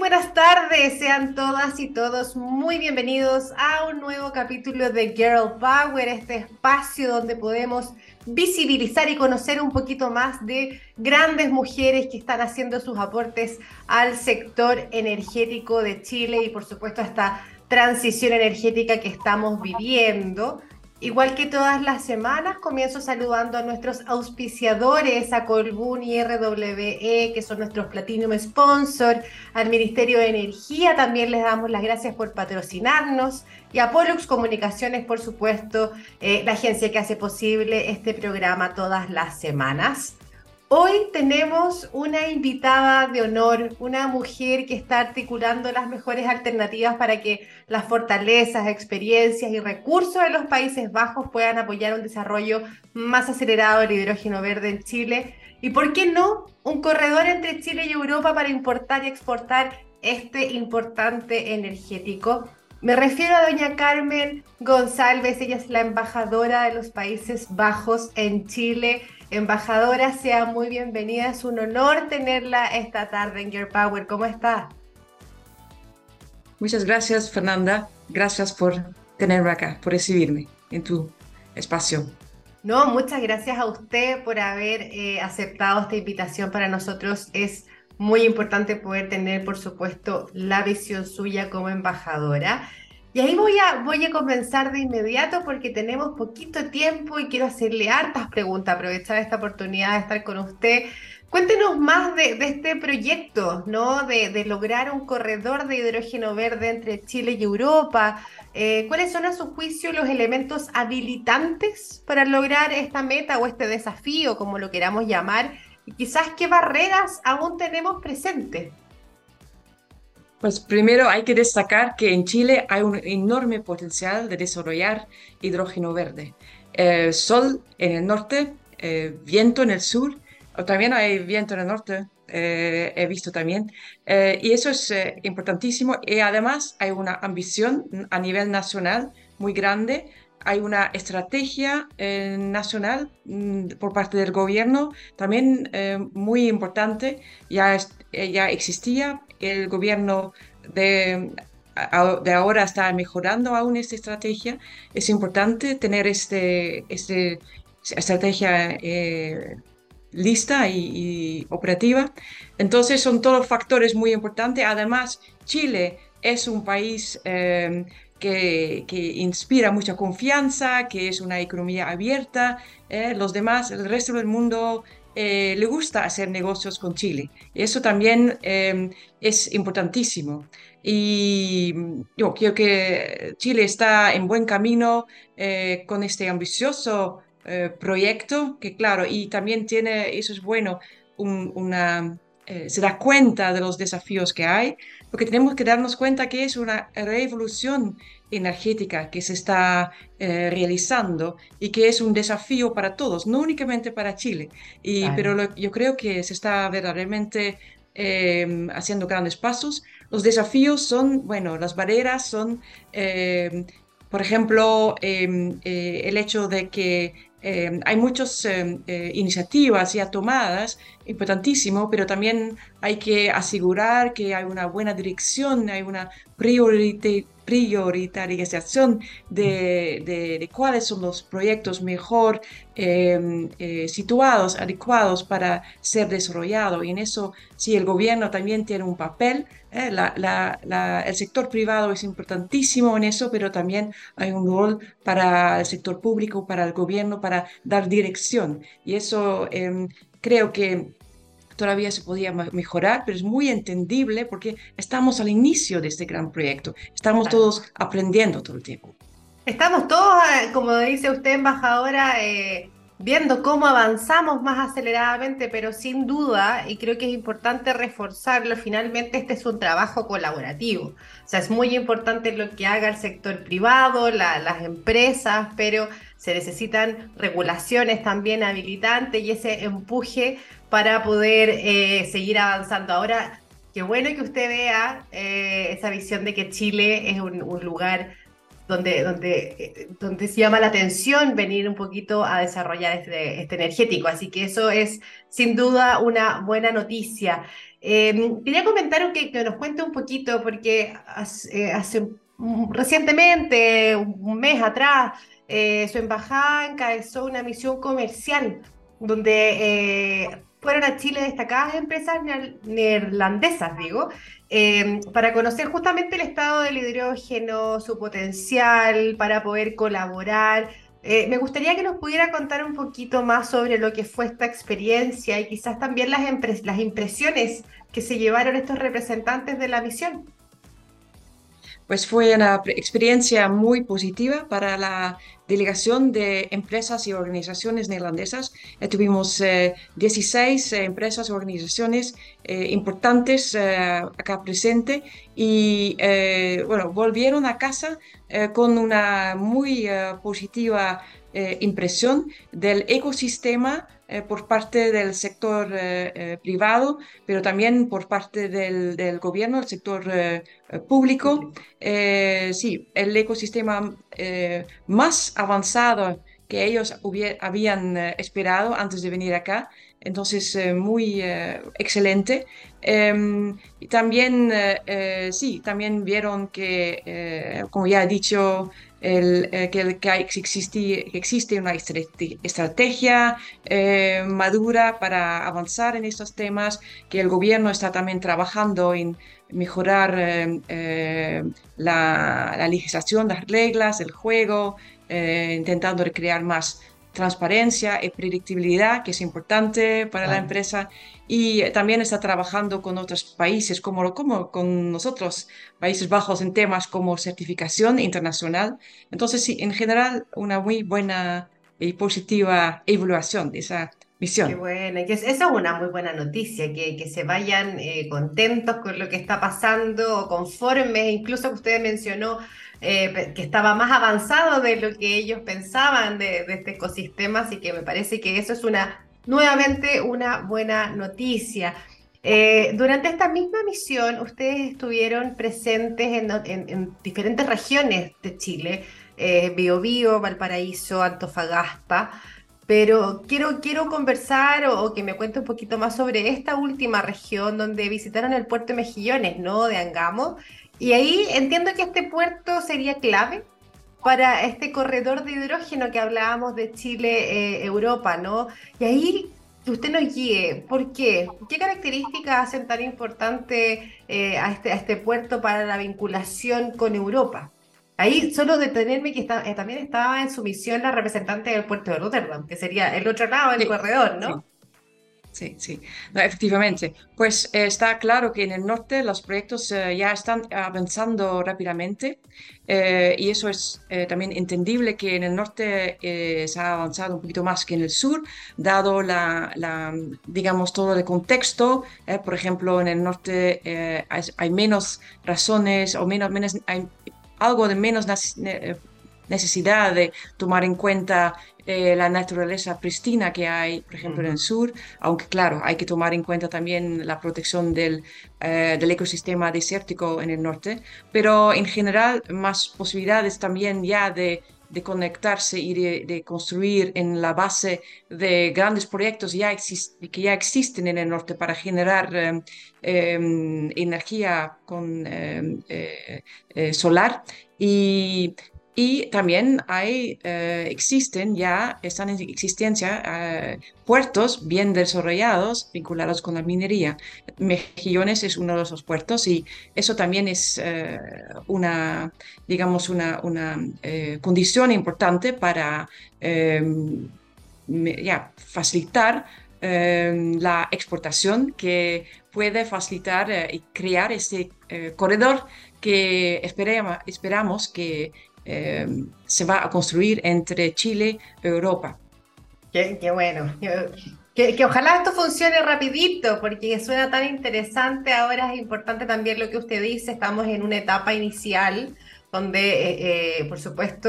buenas tardes, sean todas y todos muy bienvenidos a un nuevo capítulo de Girl Power, este espacio donde podemos visibilizar y conocer un poquito más de grandes mujeres que están haciendo sus aportes al sector energético de Chile y por supuesto a esta transición energética que estamos viviendo. Igual que todas las semanas, comienzo saludando a nuestros auspiciadores, a Colbún y RWE, que son nuestros Platinum Sponsor, al Ministerio de Energía, también les damos las gracias por patrocinarnos, y a Pollux Comunicaciones, por supuesto, eh, la agencia que hace posible este programa todas las semanas. Hoy tenemos una invitada de honor, una mujer que está articulando las mejores alternativas para que las fortalezas, experiencias y recursos de los Países Bajos puedan apoyar un desarrollo más acelerado del hidrógeno verde en Chile. Y por qué no, un corredor entre Chile y Europa para importar y exportar este importante energético. Me refiero a doña Carmen González, ella es la embajadora de los Países Bajos en Chile Embajadora, sea muy bienvenida. Es un honor tenerla esta tarde en Gear Power. ¿Cómo está? Muchas gracias, Fernanda. Gracias por tenerme acá, por recibirme en tu espacio. No, muchas gracias a usted por haber eh, aceptado esta invitación. Para nosotros es muy importante poder tener, por supuesto, la visión suya como embajadora. Y ahí voy a, voy a comenzar de inmediato porque tenemos poquito tiempo y quiero hacerle hartas preguntas, aprovechar esta oportunidad de estar con usted. Cuéntenos más de, este proyecto, ¿no? De, lograr un corredor de hidrógeno verde entre Chile y Europa. Eh, ¿Cuáles son a su juicio los elementos habilitantes para lograr esta meta o este desafío, como lo queramos llamar? Quizás qué barreras aún tenemos presentes. Pues primero hay que destacar que en Chile hay un enorme potencial de desarrollar hidrógeno verde. Eh, sol en el norte, eh, viento en el sur, o también hay viento en el norte, eh, he visto también, y eso es importantísimo. Y además hay una ambición a nivel nacional muy grande hay una estrategia nacional mm, por parte del gobierno también muy importante. Ya, ya existía el gobierno de, de ahora está mejorando aún esta estrategia. Es importante tener este, este estrategia eh, lista y, operativa. Entonces son todos factores muy importantes. Además, Chile es un país eh, que, que, inspira mucha confianza, que es una economía abierta. Eh, los demás, el resto del mundo eh, le gusta hacer negocios con Chile. Eso también em, es importantísimo. Y yo creo que Chile está en buen camino eh, con este ambicioso eh, proyecto, que claro, y también tiene, eso es bueno, una, se da cuenta de los desafíos que hay, porque tenemos que darnos cuenta que es una revolución energética que se está eh, realizando y que es un desafío para todos, no únicamente para Chile. Y, Pero yo creo que se está verdaderamente em, haciendo grandes pasos. Los desafíos son, bueno, las barreras son, em, por ejemplo, em, eh, el hecho de que hay muchas eh, iniciativas ya tomadas, importantísimo, pero también hay que asegurar que hay una buena dirección, hay una prioridad prioritarización de, de, de, cuáles son los proyectos mejor em, eh, situados, adecuados para ser desarrollados. Y en eso, sí, el gobierno también tiene un papel. Eh, el sector privado es importantísimo en eso, pero también hay un rol para el sector público, para el gobierno, para dar dirección. Y eso em, creo que todavía se podía mejorar, pero es muy entendible porque estamos al inicio de este gran proyecto. Estamos todos aprendiendo todo el tiempo. Estamos todos, eh, como dice usted, embajadora, eh, viendo cómo avanzamos más aceleradamente, pero sin duda, y creo que es importante reforzarlo, finalmente este es un trabajo colaborativo. O sea, es muy importante lo que haga el sector privado, las empresas, pero se necesitan regulaciones también habilitantes y ese empuje para poder eh, seguir avanzando. Ahora, qué bueno que usted vea eh, esa visión de que Chile es un, lugar donde, donde, donde se llama la atención venir un poquito a desarrollar este, este energético. Así que eso es sin duda una buena noticia. Em, quería comentar que, que, nos cuente un poquito, porque hace, hace recientemente, un mes atrás, eh, su embajada encabezó una misión comercial donde eh, fueron a Chile destacadas empresas neerlandesas, digo, eh, para conocer justamente el estado del hidrógeno, su potencial, para poder colaborar. me gustaría que nos pudiera contar un poquito más sobre lo que fue esta experiencia y quizás también las impresiones que se llevaron estos representantes de la misión pues fue una experiencia muy positiva para la delegación de empresas y organizaciones neerlandesas. Eh, tuvimos 16 eh, empresas y organizaciones eh, importantes acá presentes y bueno, volvieron a casa con una muy positiva impresión del ecosistema eh, por parte del sector eh, eh, privado, pero también por parte del, gobierno, el sector público. sí, el ecosistema más avanzado que ellos habían esperado antes de venir acá. Entonces, muy excelente. Em, y también, sí, también vieron que, como ya he dicho, el, eh, que, existe, una estrategia eh, madura para avanzar en estos temas, que el gobierno está también trabajando en mejorar eh, la, la, legislación, las reglas, el juego, intentando crear más transparencia y predictibilidad, que es importante para la empresa, y también está trabajando con otros países, como, como con nosotros, Países Bajos, en temas como certificación internacional. Entonces, sí, en general, una muy buena y positiva evaluación de esa misión. Qué bueno, que esa es una muy buena noticia, que, que se vayan eh, contentos con lo que está pasando, conformes, incluso que usted mencionó eh, que estaba más avanzado de lo que ellos pensaban de, este ecosistema, así que me parece que eso es una, nuevamente una buena noticia. Eh, durante esta misma misión, ustedes estuvieron presentes en, diferentes regiones de Chile, eh, Biobío, Valparaíso, Antofagasta, pero quiero, quiero conversar o, que me cuente un poquito más sobre esta última región donde visitaron el puerto de Mejillones, ¿no? De Angamo, y ahí entiendo que este puerto sería clave para este corredor de hidrógeno que hablábamos de Chile-Europa, eh, ¿no? Y ahí que usted nos guíe, ¿por qué? ¿Qué características hacen tan importante eh, a, este, a este puerto para la vinculación con Europa? Ahí solo detenerme que está, eh, también estaba en su misión la representante del puerto de Rotterdam, que sería el otro lado del corredor, ¿no? Sí, sí, efectivamente. Pues eh, está claro que en el norte los proyectos eh, ya están avanzando rápidamente y eso es también entendible que en el norte se ha avanzado un poquito más que en el sur, dado la, la digamos, todo el contexto. por ejemplo, en el norte hay, hay, menos razones o menos, menos hay algo de menos necesidad de tomar en cuenta eh, la naturaleza pristina que hay, por ejemplo, en el sur, aunque claro, hay que tomar en cuenta también la protección del, eh, del ecosistema desértico en el norte, pero en general más posibilidades también ya de de conectarse y de, construir en la base de grandes proyectos que ya existen en el norte para generar em, em, energía con em, eh, solar. Y y también hay, eh, existen ya, están en existencia eh, puertos bien desarrollados vinculados con la minería. Mejillones es uno de esos puertos y eso también es eh, una, digamos, una, una condición importante para ya, facilitar la exportación que puede facilitar y crear ese corredor que esperamos, esperamos que eh, se va a construir entre Chile y Europa. Qué, bueno. Que, ojalá esto funcione rapidito, porque suena tan interesante. Ahora es importante también lo que usted dice. Estamos en una etapa inicial donde, eh, eh, por supuesto,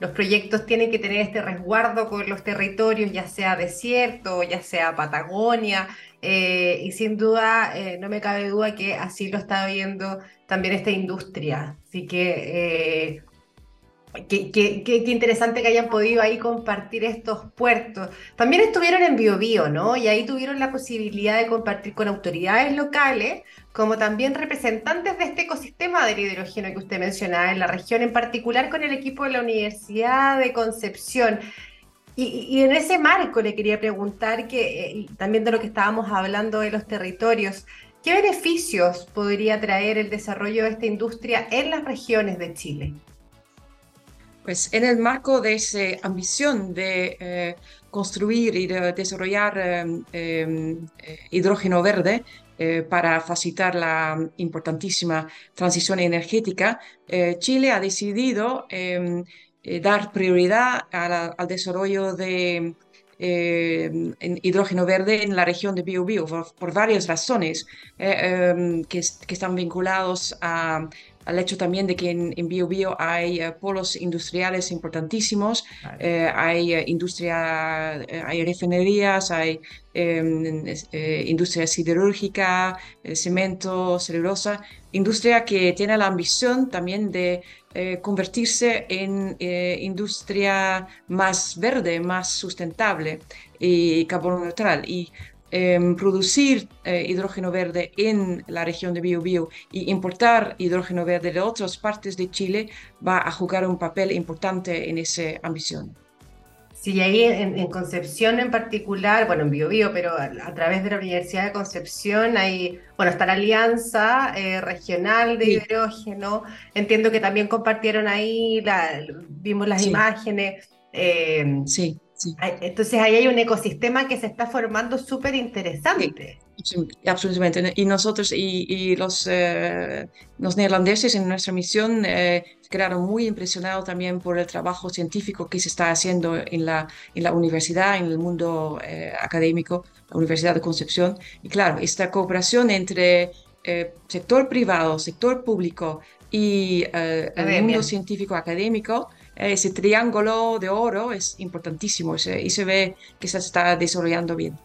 los proyectos tienen que tener este resguardo con los territorios, ya sea desierto, ya sea Patagonia, y sin duda, no me cabe duda que así lo está viendo también esta industria. Así que Qué, qué, qué, interesante que hayan podido ahí compartir estos puertos. También estuvieron en Biobío, ¿no? Y ahí tuvieron la posibilidad de compartir con autoridades locales, como también representantes de este ecosistema del hidrógeno que usted mencionaba en la región, en particular con el equipo de la Universidad de Concepción. Y, y en ese marco le quería preguntar, que eh, también de lo que estábamos hablando de los territorios, ¿qué beneficios podría traer el desarrollo de esta industria en las regiones de Chile? Pues en el marco de esa ambición de eh, construir y de desarrollar em, em, eh, hidrógeno verde para facilitar la importantísima transición energética, Chile ha decidido em, dar prioridad al desarrollo de hidrógeno verde en la región de Biobío por, varias razones que, que, están vinculados a al hecho también de que en, Bio Bio hay eh, polos industriales importantísimos, eh, hay eh, industria, hay refinerías, hay em, industria siderúrgica, cemento, celulosa, industria que tiene la ambición también de convertirse en industria más verde, más sustentable y carbono neutral. Y Em, producir eh, hidrógeno verde en la región de Biobío y importar hidrógeno verde de otras partes de Chile va a jugar un papel importante en esa ambición. Sí, ahí en, Concepción en particular, bueno, en Biobío, pero a, través de la Universidad de Concepción hay, bueno, está la Alianza eh, Regional de Hidrógeno. Entiendo que también compartieron ahí, vimos las imágenes. Eh, sí. Entonces ahí hay un ecosistema que se está formando súper interesante. absolutamente. Y nosotros y, los, eh, los neerlandeses en nuestra misión eh, quedaron muy impresionados también por el trabajo científico que se está haciendo en la, en la universidad, en el mundo eh, académico, la Universidad de Concepción. Y claro, esta cooperación entre sector privado, sector público y el mundo científico académico ese triángulo de oro es importantísimo y se ve que se está desarrollando bien.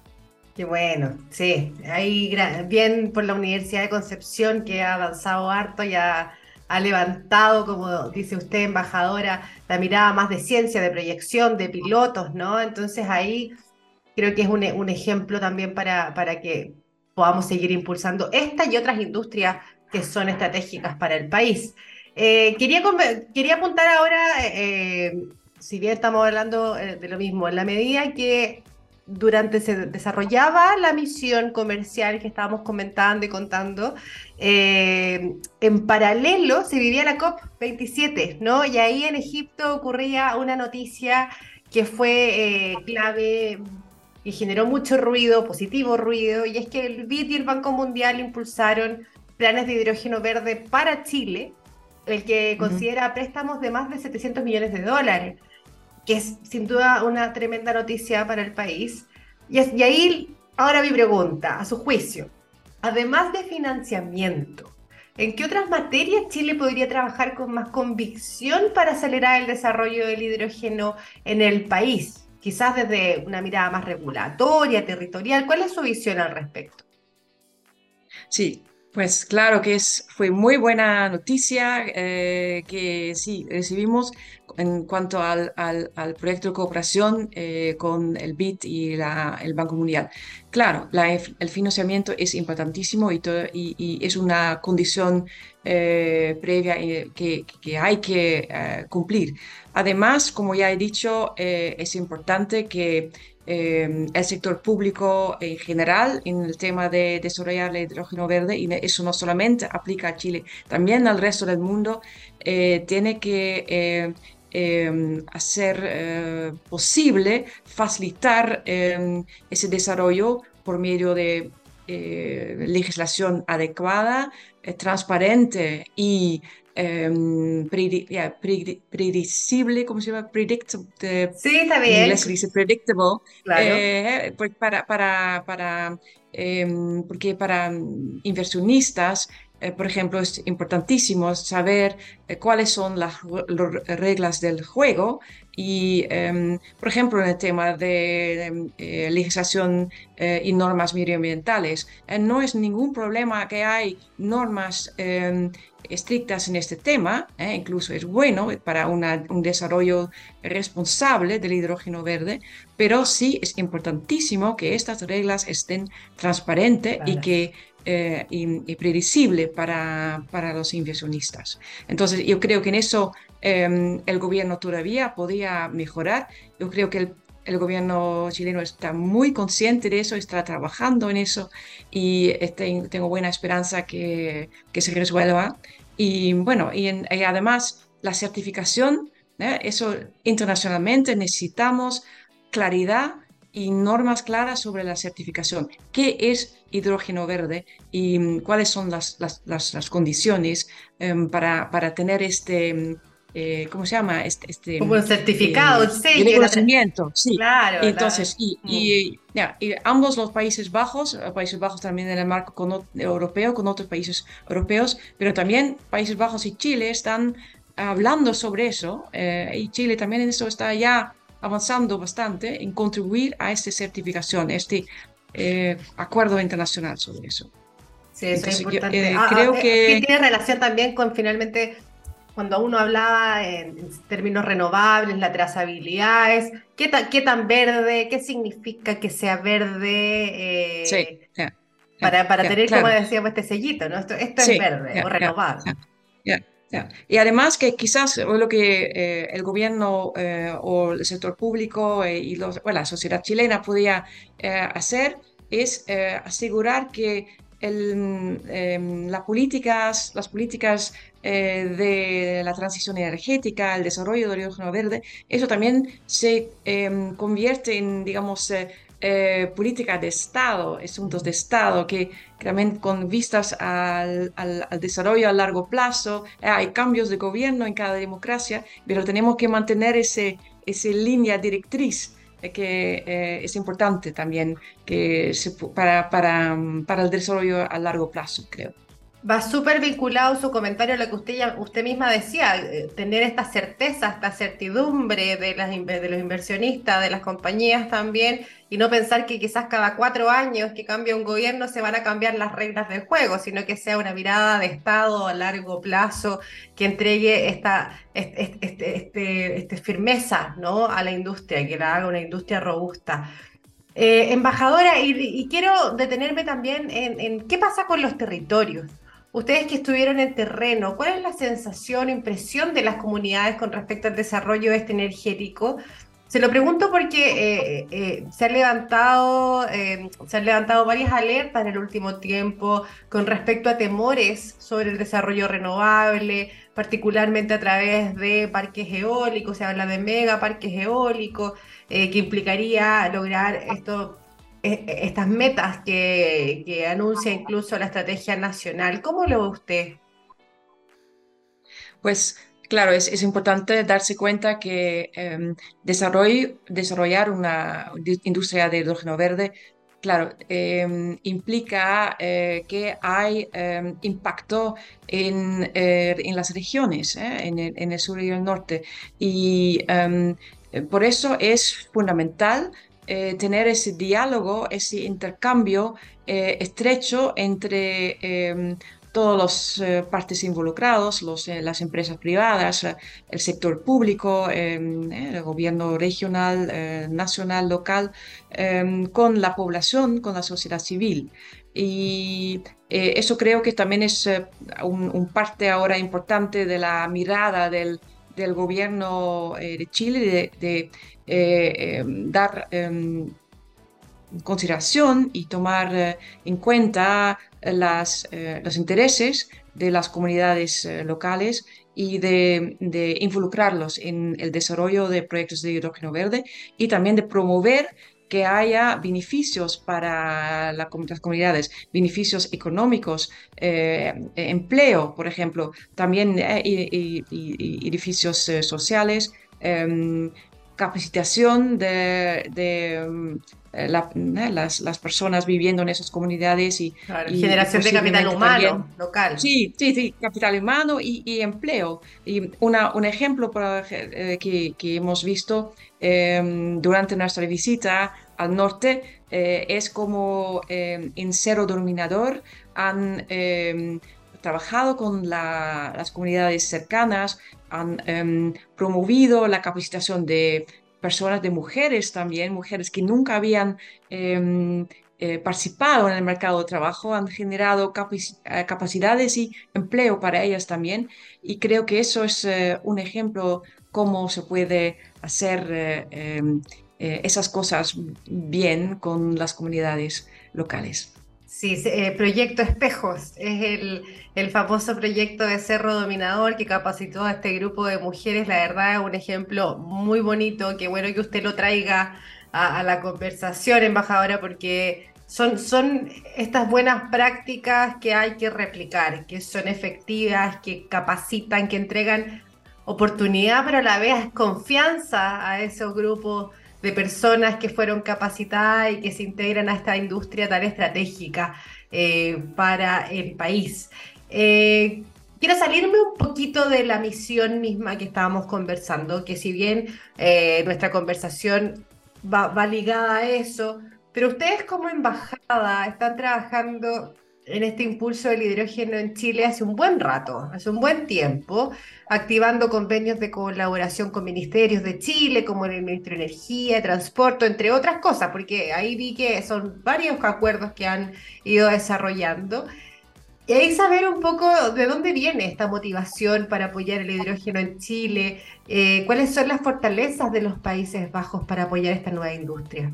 Qué bueno, sí, ahí bien por la Universidad de Concepción que ha avanzado harto y ha, levantado, como dice usted, embajadora, la mirada más de ciencia, de proyección, de pilotos, ¿no? Entonces ahí creo que es un, un ejemplo también para, para que podamos seguir impulsando esta y otras industrias que son estratégicas para el país. Eh, quería, apuntar ahora, eh, si bien estamos hablando eh, de lo mismo, en la medida que durante se desarrollaba la misión comercial que estábamos comentando y contando, en paralelo se vivía la COP27, ¿no? Y ahí en Egipto ocurría una noticia que fue clave y generó mucho ruido, positivo ruido, y es que el BID y el Banco Mundial impulsaron planes de hidrógeno verde para Chile, el que considera préstamos de más de 700 millones de dólares, que es sin duda una tremenda noticia para el país. Y, y ahí, ahora mi pregunta, a su juicio, además de financiamiento, ¿En qué otras materias Chile podría trabajar con más convicción para acelerar el desarrollo del hidrógeno en el país? Quizás desde una mirada más regulatoria, territorial. ¿Cuál es su visión al respecto? Sí, pues claro que es, fue muy buena noticia eh, que sí recibimos en cuanto al, al, proyecto de cooperación eh, con el BID y la, el Banco Mundial. Claro, la, el financiamiento es importantísimo y, y, es una condición eh, previa que, que, hay que cumplir. Además, como ya he dicho, es importante que Em, el sector público en general en el tema de desarrollar el hidrógeno verde y eso no solamente aplica a Chile, también al resto del mundo, eh, tiene que eh, em, hacer eh, posible facilitar em, ese desarrollo por medio de legislación adecuada, transparente y um, predecible, ¿cómo se llama? Predictable. Sí, está bien. En inglés se dice predictable. Claro. Eh, pues para, para, para, eh, porque para inversionistas eh, por ejemplo, es importantísimo saber eh, cuáles son las reglas del juego y, em, por ejemplo, en el tema de em, eh, legislación y normas medioambientales, no es ningún problema que hay normas em, estrictas en este tema, incluso es bueno para un desarrollo responsable del hidrógeno verde, pero sí es importantísimo que estas reglas estén transparentes y que eh, y, predecible para, para, los inversionistas. Entonces, yo creo que en eso em, el gobierno todavía podía mejorar. Yo creo que el, gobierno chileno está muy consciente de eso, está trabajando en eso y este, tengo buena esperanza que, que, se resuelva. Y bueno, y, y además la certificación, ¿eh? eso internacionalmente necesitamos claridad y normas claras sobre la certificación. ¿Qué es hidrógeno verde y mm, cuáles son las, las, las, condiciones em, para, para, tener este, mm, eh, ¿cómo se llama? Este, este Como un certificado, sí. reconocimiento, sí. Claro. Entonces, y, y, y, ambos los Países Bajos, eh, Países Bajos también en el marco con, europeo, con otros países europeos, pero también Países Bajos y Chile están hablando sobre eso, eh, y Chile también en eso está ya avanzando bastante en contribuir a esta certificación, este eh, acuerdo internacional sobre eso. Sí, eso es importante. Eh, ah, creo ah, que... tiene relación también con finalmente cuando uno hablaba en, términos renovables, la trazabilidad, es qué, qué tan verde, qué significa que sea verde eh, sí, para, para tener, como decíamos, este sellito, ¿no? Esto, es verde o renovable. Y además que quizás lo que eh, el gobierno eh, o el sector público eh, y la sociedad chilena podía hacer es asegurar que em, las políticas, las políticas de la transición energética, el desarrollo del hidrógeno verde, eso también se em, convierte en, digamos, eh, política de Estado, asuntos de Estado, que, también con vistas al, desarrollo a largo plazo, eh, hay cambios de gobierno en cada democracia, pero tenemos que mantener ese, esa línea directriz eh, que es importante también que para, para, para el desarrollo a largo plazo, creo. Va súper vinculado su comentario a lo que usted, usted misma decía, eh, tener esta certeza, esta certidumbre de, las, los inversionistas, de las compañías también, y no pensar que quizás cada cuatro años que cambia un gobierno se van a cambiar las reglas del juego, sino que sea una mirada de Estado a largo plazo que entregue esta este, este, este, firmeza ¿no? a la industria, que la haga una industria robusta. Eh, embajadora, y, quiero detenerme también en qué pasa con los territorios. Ustedes que estuvieron en terreno, ¿cuál es la sensación, impresión de las comunidades con respecto al desarrollo este energético? Se lo pregunto porque eh, eh, se, han levantado, eh, se han levantado varias alertas en el último tiempo con respecto a temores sobre el desarrollo renovable, particularmente a través de parques eólicos, se habla de mega parques eólicos, que implicaría lograr esto estas metas que, anuncia incluso la estrategia nacional. ¿Cómo lo ve usted? Pues claro, es, importante darse cuenta que em, desarrollar una industria de hidrógeno verde, claro, em, implica eh, que hay em, impacto en, eh, en, las regiones, eh, en el, en, el, sur y el norte. Y por eso es fundamental eh, tener ese diálogo, ese intercambio eh, estrecho entre em, todas las eh, partes involucradas, los, las empresas privadas, el sector público, em, el gobierno regional, nacional, local, em, con la población, con la sociedad civil. Y eso creo que también es un, parte ahora importante de la mirada del, del gobierno de Chile de eh, em, dar em, consideración y tomar eh, en cuenta las, eh, los intereses de las comunidades locales y de, involucrarlos en el desarrollo de proyectos de hidrógeno verde y también de promover que haya beneficios para las comunidades, beneficios económicos, empleo, por ejemplo, también edificios sociales, em, capacitación de, mm, eh, las, las, personas viviendo en esas comunidades y, generación de capital humano local. Sí, sí, sí, capital humano y, empleo. Y una, un ejemplo eh, que, que, hemos visto em, durante nuestra visita al norte eh, es como em, en Cero Dominador han em, trabajado con las comunidades cercanas, han promovido la capacitación de personas, de mujeres también, mujeres que nunca habían em, eh, participado en el mercado de trabajo, han generado eh, capacidades y empleo para ellas también. Y creo que eso es eh, un ejemplo cómo se puede hacer em, esas cosas bien con las comunidades locales. Sí, eh, Proyecto Espejos es el, el, famoso proyecto de Cerro Dominador que capacitó a este grupo de mujeres. La verdad es un ejemplo muy bonito. Qué bueno que usted lo traiga a, la conversación, embajadora, porque son, son estas buenas prácticas que hay que replicar, que son efectivas, que capacitan, que entregan oportunidad, pero a la vez confianza a esos grupos de personas que fueron capacitadas y que se integran a esta industria tan estratégica eh, para el país. Eh, quiero salirme un poquito de la misión misma que estábamos conversando, que si bien eh, nuestra conversación va, va ligada a eso, pero ustedes como embajada están trabajando en este impulso del hidrógeno en Chile hace un buen rato, hace un buen tiempo, activando convenios de colaboración con ministerios de Chile, como el Ministro de Energía, Transporte, entre otras cosas, porque ahí vi que son varios acuerdos que han ido desarrollando. Y ahí saber un poco de dónde viene esta motivación para apoyar el hidrógeno en Chile, eh, cuáles son las fortalezas de los Países Bajos para apoyar esta nueva industria.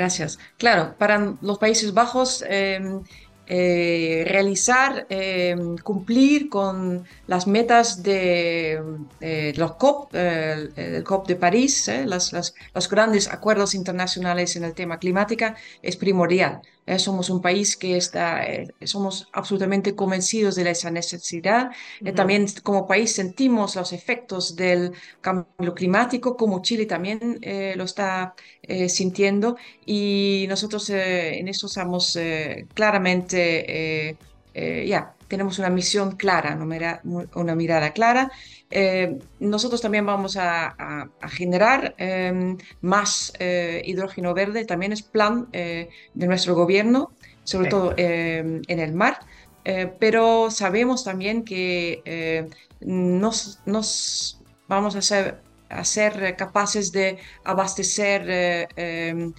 Gracias. Claro, para los Países Bajos em, eh, realizar, em, cumplir con las metas de eh, los COP, el COP de París, eh, los grandes acuerdos internacionales en el tema climática, es primordial. Somos un país que está, somos absolutamente convencidos de esa necesidad. también como país sentimos los efectos del cambio climático, como Chile también lo está sintiendo. Y nosotros en eso estamos claramente eh, eh, ya, tenemos una misión clara, una, mirada clara. Eh, nosotros también vamos a, generar em, más hidrógeno verde, también es plan de nuestro gobierno, sobre todo em, en el mar. pero sabemos también que nos, nos, vamos a ser, a ser capaces de abastecer em,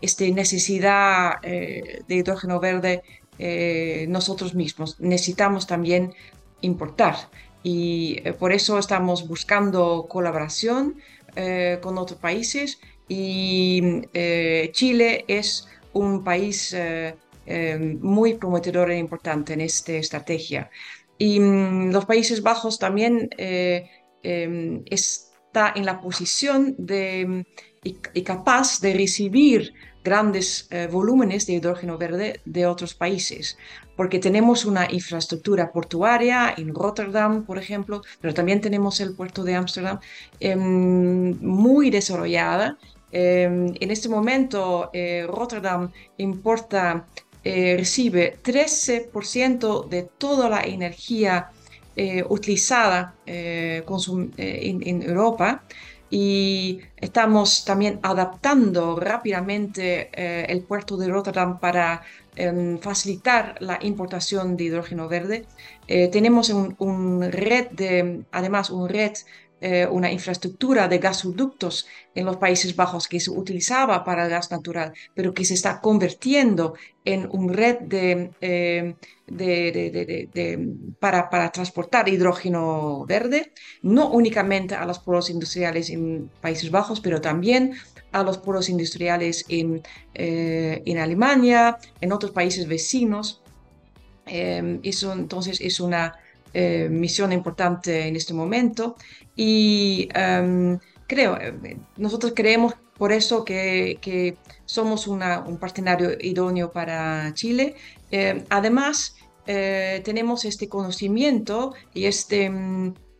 esta necesidad de hidrógeno verde eh, nosotros mismos. Necesitamos también importar y eh, por eso estamos buscando colaboración eh, con otros países y Chile es un país muy prometedor e importante en esta estrategia. Y mm, los Países Bajos también em, está en la posición de, y capaz de recibir grandes eh, volúmenes de hidrógeno verde de otros países, porque tenemos una infraestructura portuaria en Rotterdam, por ejemplo, pero también tenemos el puerto de Ámsterdam em, muy desarrollada. Em, en este momento, eh, Rotterdam importa, eh, recibe 13% de toda la energía utilizada en, en Europa y estamos también adaptando rápidamente eh, el puerto de Rotterdam para em, facilitar la importación de hidrógeno verde. Eh, tenemos un, red de, además, un red eh, una infraestructura de gasoductos en los Países Bajos que se utilizaba para el gas natural, pero que se está convirtiendo en un red de, eh, para, para, transportar hidrógeno verde, no únicamente a los polos industriales en Países Bajos, pero también a los polos industriales en, eh, en Alemania, en otros países vecinos. eso entonces es una eh, misión importante en este momento y em, creo, eh, nosotros creemos por eso que, somos un partenario idóneo para Chile. Eh, además, tenemos este conocimiento y este,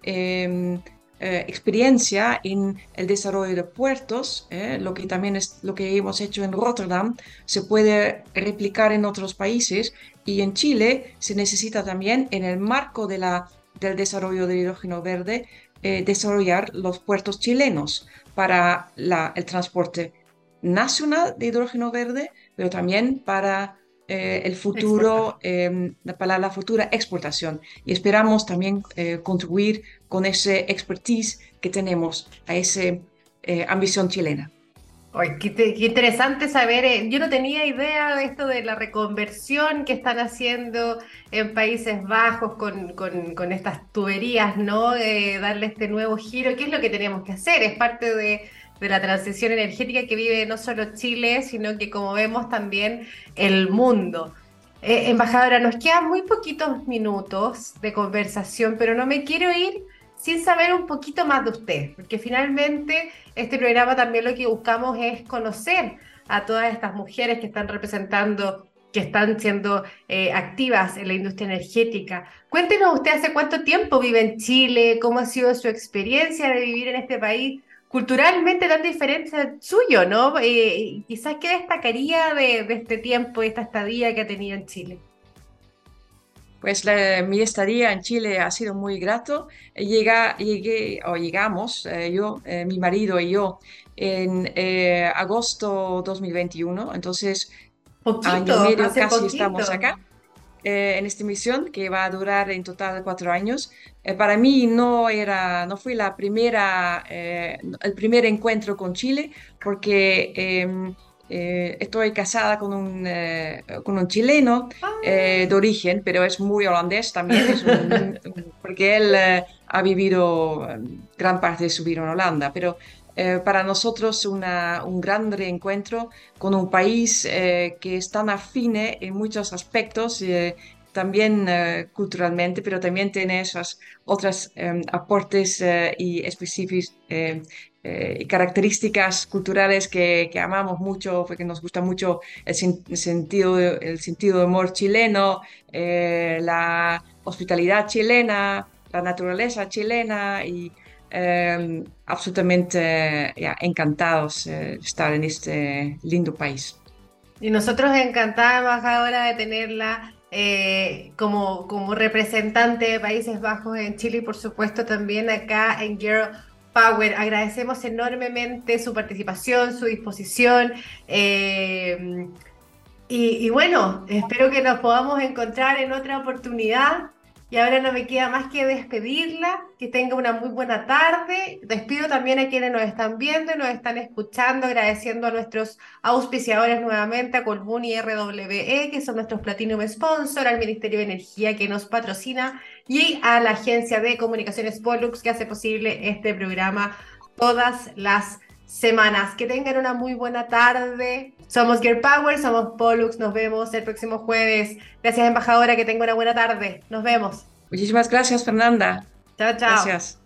em, eh, experiencia en el desarrollo de puertos, eh, lo que también es lo que hemos hecho en Rotterdam, se puede replicar en otros países y en Chile se necesita también en el marco de la, del desarrollo del hidrógeno verde eh, desarrollar los puertos chilenos para la, el transporte nacional de hidrógeno verde, pero también para eh, el futuro, em, para la futura exportación. Y esperamos también eh, contribuir con ese expertise que tenemos a esa eh, ambición chilena. Ay, qué, interesante saber. Yo no tenía idea de esto de la reconversión que están haciendo en Países Bajos con, con, con estas tuberías, ¿no? darle este nuevo giro. ¿Qué es lo que tenemos que hacer? Es parte de, de la transición energética que vive no solo Chile, sino que como vemos también el mundo. Eh, embajadora, nos quedan muy poquitos minutos de conversación, pero no me quiero ir sin saber un poquito más de usted, porque finalmente este programa también lo que buscamos es conocer a todas estas mujeres que están representando que están siendo eh, activas en la industria energética. Cuéntenos usted hace cuánto tiempo vive en Chile, cómo ha sido su experiencia de vivir en este país culturalmente tan diferente al suyo, ¿no? Eh, quizás, ¿qué destacaría de, este tiempo, de esta estadía que ha tenido en Chile? Pues mi estadía en Chile ha sido muy grato. Llega, llegué, o llegamos, eh, yo, eh, mi marido y yo, en agosto 2021, entonces poquito, año medio casi estamos acá. Eh, en esta misión que va a durar en total cuatro años. Eh, para mí no era, no fue la primera, eh, el primer encuentro con Chile porque em, estoy casada con un, con un chileno de origen, pero es muy holandés también, porque él ha vivido gran parte de su vida en Holanda, pero eh, para nosotros una, un gran reencuentro con un país eh, que es tan afine en muchos aspectos, eh, también culturalmente, pero también tiene esos otros aportes y específicos y características culturales que, que, amamos mucho, porque nos gusta mucho el, sentido, el sentido de humor chileno, la hospitalidad chilena, la naturaleza chilena y Em, absolutamente encantados de estar en este lindo país. Y nosotros encantados ahora de tenerla eh, como, como representante de Países Bajos en Chile y por supuesto también acá en Girl Power. Agradecemos enormemente su participación, su disposición. Eh, y, y, bueno, espero que nos podamos encontrar en otra oportunidad. Y ahora no me queda más que despedirla, que tenga una muy buena tarde. Despido también a quienes nos están viendo y nos están escuchando, agradeciendo a nuestros auspiciadores nuevamente, a Colbún y RWE, que son nuestros Platinum Sponsor, al Ministerio de Energía que nos patrocina y a la agencia de comunicaciones Pollux que hace posible este programa todas las semanas. Que tengan una muy buena tarde. Somos Gear Power, somos Pollux. Nos vemos el próximo jueves. Gracias, embajadora. Que tenga una buena tarde. Nos vemos. Muchísimas gracias, Fernanda. Chao, chao. Gracias.